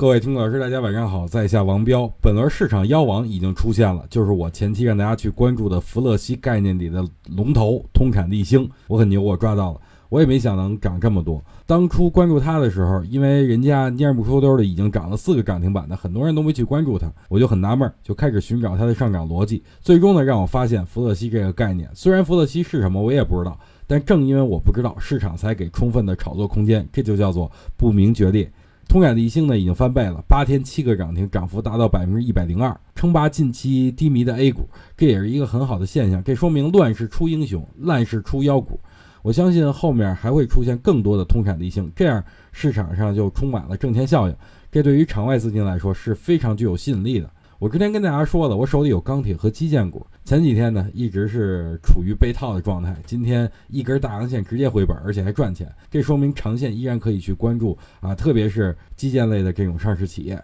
各位听众老师，大家晚上好，在下王彪。本轮市场妖王已经出现了，就是我前期让大家去关注的弗勒西概念里的龙头通产地星。我很牛，我抓到了，我也没想能涨这么多。当初关注它的时候，因为人家蔫不抽兜的已经涨了四个涨停板的，很多人都没去关注它，我就很纳闷，就开始寻找它的上涨逻辑。最终呢，让我发现弗勒西这个概念，虽然弗勒西是什么我也不知道，但正因为我不知道，市场才给充分的炒作空间，这就叫做不明觉厉。通产地星呢已经翻倍了，八天七个涨停，涨幅达到百分之一百零二，称霸近期低迷的 A 股，这也是一个很好的现象。这说明乱世出英雄，烂世出妖股。我相信后面还会出现更多的通产地星，这样市场上就充满了挣钱效应。这对于场外资金来说是非常具有吸引力的。我之前跟大家说了，我手里有钢铁和基建股，前几天呢一直是处于被套的状态，今天一根大阳线直接回本，而且还赚钱，这说明长线依然可以去关注啊，特别是基建类的这种上市企业。